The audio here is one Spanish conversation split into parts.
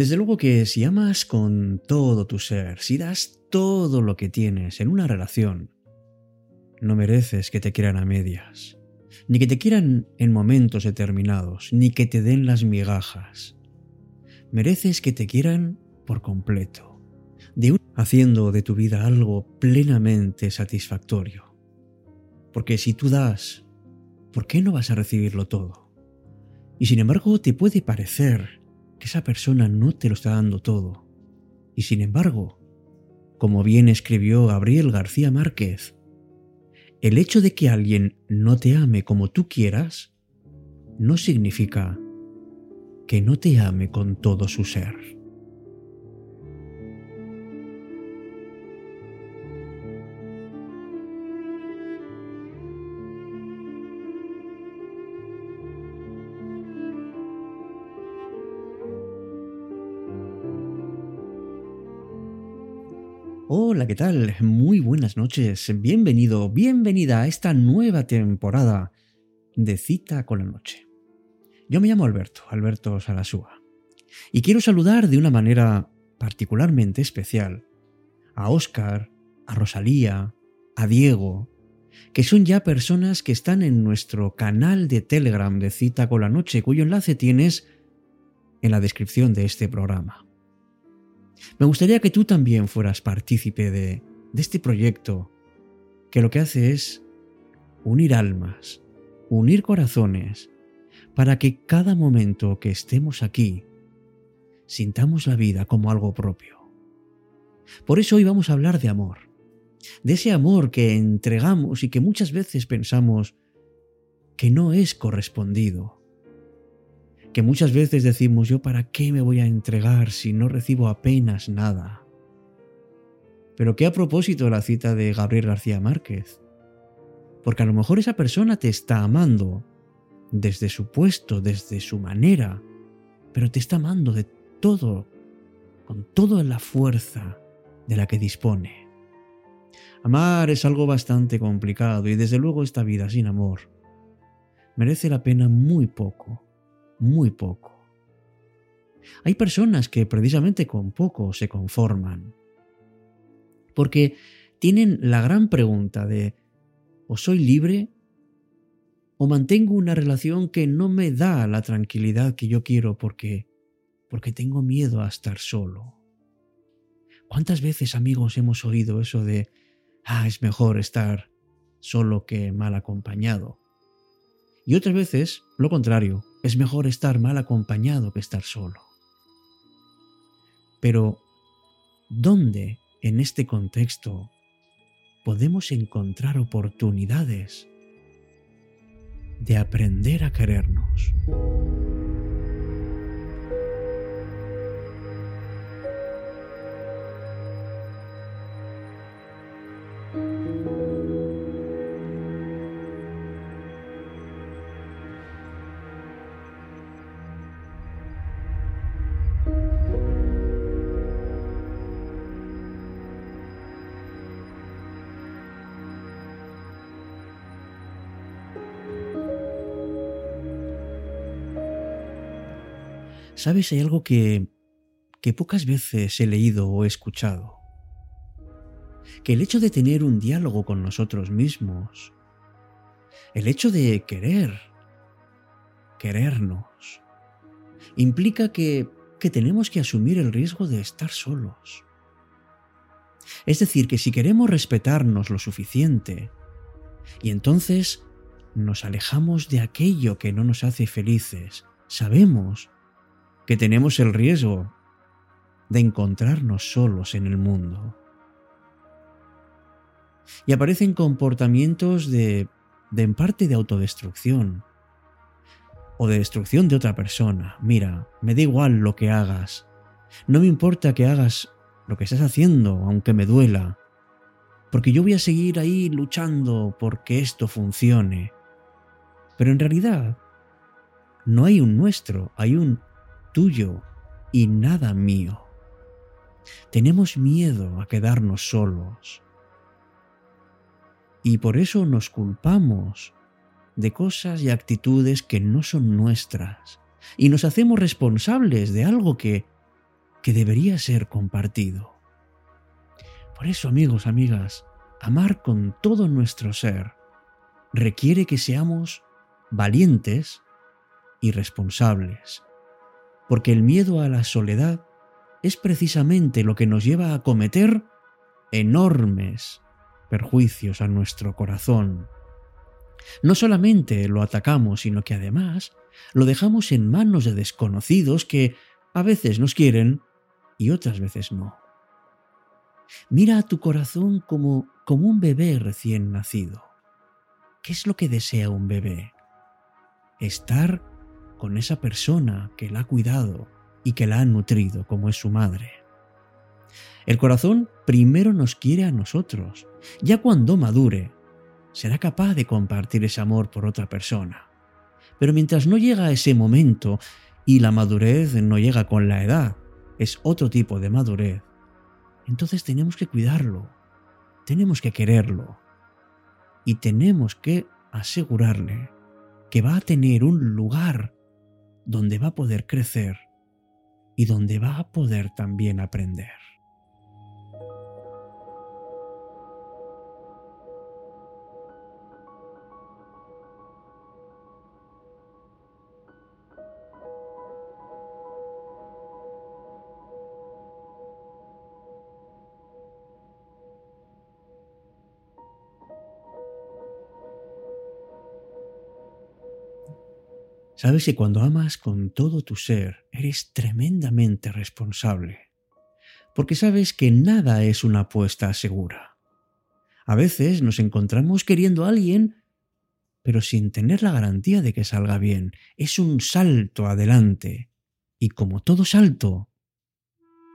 Desde luego que si amas con todo tu ser, si das todo lo que tienes en una relación, no mereces que te quieran a medias, ni que te quieran en momentos determinados, ni que te den las migajas. Mereces que te quieran por completo, de haciendo de tu vida algo plenamente satisfactorio. Porque si tú das, ¿por qué no vas a recibirlo todo? Y sin embargo te puede parecer que esa persona no te lo está dando todo. Y sin embargo, como bien escribió Gabriel García Márquez, el hecho de que alguien no te ame como tú quieras no significa que no te ame con todo su ser. Hola, ¿qué tal? Muy buenas noches. Bienvenido, bienvenida a esta nueva temporada de Cita con la Noche. Yo me llamo Alberto, Alberto Sarasúa, y quiero saludar de una manera particularmente especial a Óscar, a Rosalía, a Diego, que son ya personas que están en nuestro canal de Telegram de Cita con la Noche, cuyo enlace tienes en la descripción de este programa. Me gustaría que tú también fueras partícipe de, este proyecto, que lo que hace es unir almas, unir corazones, para que cada momento que estemos aquí sintamos la vida como algo propio. Por eso hoy vamos a hablar de amor, de ese amor que entregamos y que muchas veces pensamos que no es correspondido que muchas veces decimos yo para qué me voy a entregar si no recibo apenas nada. Pero qué a propósito la cita de Gabriel García Márquez. Porque a lo mejor esa persona te está amando desde su puesto, desde su manera, pero te está amando de todo, con toda la fuerza de la que dispone. Amar es algo bastante complicado y desde luego esta vida sin amor merece la pena muy poco muy poco. Hay personas que precisamente con poco se conforman, porque tienen la gran pregunta de ¿o soy libre? ¿O mantengo una relación que no me da la tranquilidad que yo quiero porque porque tengo miedo a estar solo? ¿Cuántas veces, amigos, hemos oído eso de ah, es mejor estar solo que mal acompañado? Y otras veces, lo contrario, es mejor estar mal acompañado que estar solo. Pero, ¿dónde en este contexto podemos encontrar oportunidades de aprender a querernos? ¿Sabes? Hay algo que, que pocas veces he leído o he escuchado. Que el hecho de tener un diálogo con nosotros mismos, el hecho de querer, querernos, implica que, que tenemos que asumir el riesgo de estar solos. Es decir, que si queremos respetarnos lo suficiente, y entonces nos alejamos de aquello que no nos hace felices, sabemos que tenemos el riesgo de encontrarnos solos en el mundo. Y aparecen comportamientos de, de en parte de autodestrucción o de destrucción de otra persona. Mira, me da igual lo que hagas. No me importa que hagas lo que estás haciendo, aunque me duela. Porque yo voy a seguir ahí luchando porque esto funcione. Pero en realidad, no hay un nuestro, hay un tuyo y nada mío. Tenemos miedo a quedarnos solos y por eso nos culpamos de cosas y actitudes que no son nuestras y nos hacemos responsables de algo que que debería ser compartido. Por eso, amigos, amigas, amar con todo nuestro ser requiere que seamos valientes y responsables, porque el miedo a la soledad es precisamente lo que nos lleva a cometer enormes perjuicios a nuestro corazón. No solamente lo atacamos, sino que además lo dejamos en manos de desconocidos que a veces nos quieren y otras veces no. Mira a tu corazón como, como un bebé recién nacido. ¿Qué es lo que desea un bebé? Estar con esa persona que la ha cuidado y que la ha nutrido como es su madre. El corazón primero nos quiere a nosotros. Ya cuando madure, será capaz de compartir ese amor por otra persona. Pero mientras no llega ese momento, y la madurez no llega con la edad, es otro tipo de madurez, entonces tenemos que cuidarlo, tenemos que quererlo y tenemos que asegurarle que va a tener un lugar donde va a poder crecer y donde va a poder también aprender. Sabes que cuando amas con todo tu ser, eres tremendamente responsable, porque sabes que nada es una apuesta segura. A veces nos encontramos queriendo a alguien, pero sin tener la garantía de que salga bien. Es un salto adelante, y como todo salto,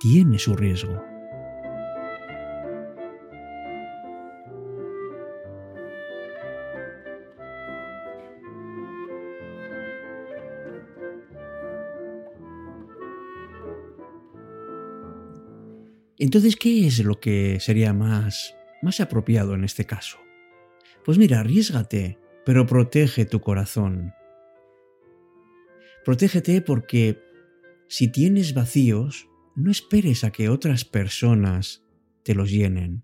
tiene su riesgo. Entonces, ¿qué es lo que sería más, más apropiado en este caso? Pues mira, arriesgate, pero protege tu corazón. Protégete porque si tienes vacíos, no esperes a que otras personas te los llenen.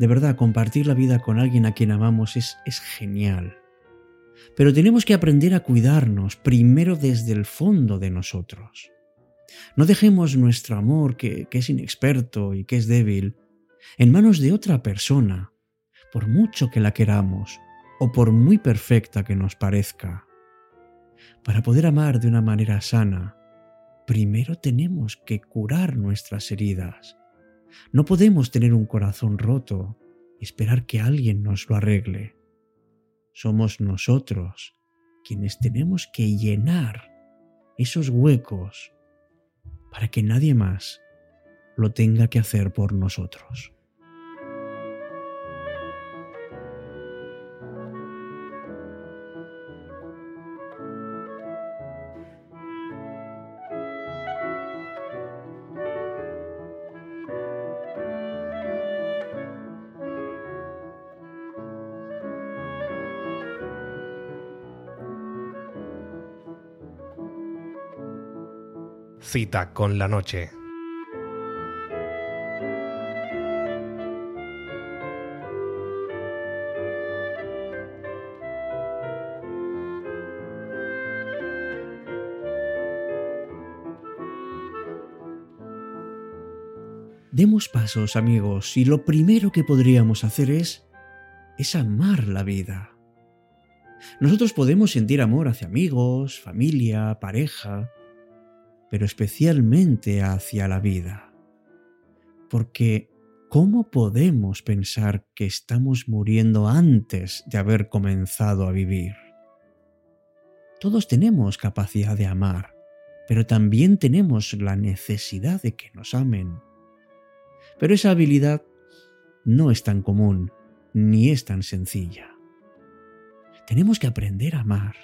De verdad, compartir la vida con alguien a quien amamos es, es genial. Pero tenemos que aprender a cuidarnos primero desde el fondo de nosotros. No dejemos nuestro amor, que, es inexperto y que es débil, en manos de otra persona, por mucho que la queramos o por muy perfecta que nos parezca. Para poder amar de una manera sana, primero tenemos que curar nuestras heridas. No podemos tener un corazón roto y esperar que alguien nos lo arregle. Somos nosotros quienes tenemos que llenar esos huecos para que nadie más lo tenga que hacer por nosotros. Cita con la noche. Demos pasos, amigos, y lo primero que podríamos hacer es amar la vida. Nosotros podemos sentir amor hacia amigos, familia, pareja, pero especialmente hacia la vida. Porque ¿cómo podemos pensar que estamos muriendo antes de haber comenzado a vivir? Todos tenemos capacidad de amar, pero también tenemos la necesidad de que nos amen. Pero esa habilidad no es tan común ni es tan sencilla. Tenemos que aprender a amar.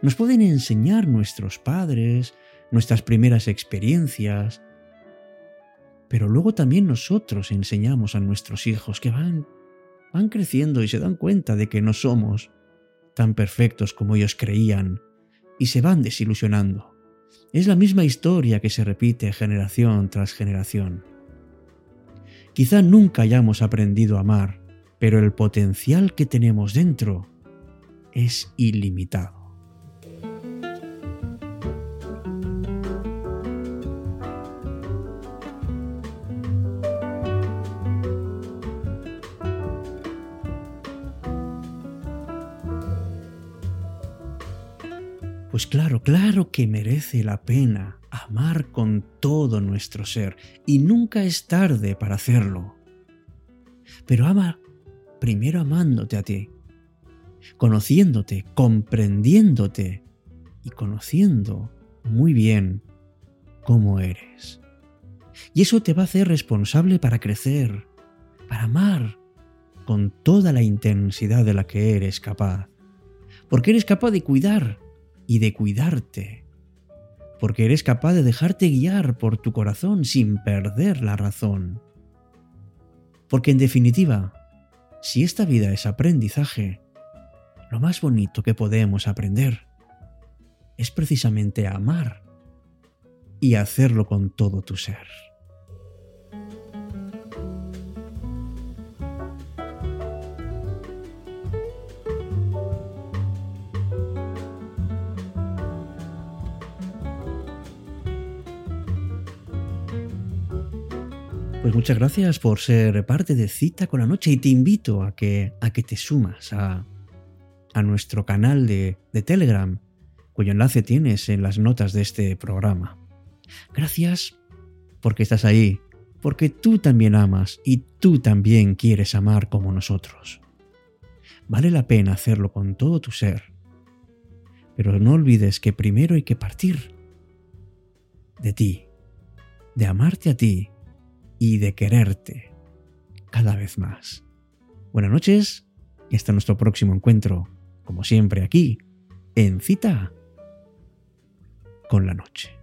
Nos pueden enseñar nuestros padres, nuestras primeras experiencias, pero luego también nosotros enseñamos a nuestros hijos que van, van creciendo y se dan cuenta de que no somos tan perfectos como ellos creían y se van desilusionando. Es la misma historia que se repite generación tras generación. Quizá nunca hayamos aprendido a amar, pero el potencial que tenemos dentro es ilimitado. Pues claro, claro que merece la pena amar con todo nuestro ser y nunca es tarde para hacerlo. Pero ama primero amándote a ti, conociéndote, comprendiéndote y conociendo muy bien cómo eres. Y eso te va a hacer responsable para crecer, para amar con toda la intensidad de la que eres capaz. Porque eres capaz de cuidar y de cuidarte, porque eres capaz de dejarte guiar por tu corazón sin perder la razón. Porque en definitiva, si esta vida es aprendizaje, lo más bonito que podemos aprender es precisamente amar y hacerlo con todo tu ser. Pues muchas gracias por ser parte de Cita con la Noche y te invito a que, a que te sumas a, a nuestro canal de, de Telegram, cuyo enlace tienes en las notas de este programa. Gracias porque estás ahí, porque tú también amas y tú también quieres amar como nosotros. Vale la pena hacerlo con todo tu ser, pero no olvides que primero hay que partir de ti, de amarte a ti y de quererte cada vez más. Buenas noches y hasta nuestro próximo encuentro, como siempre aquí, en cita con la noche.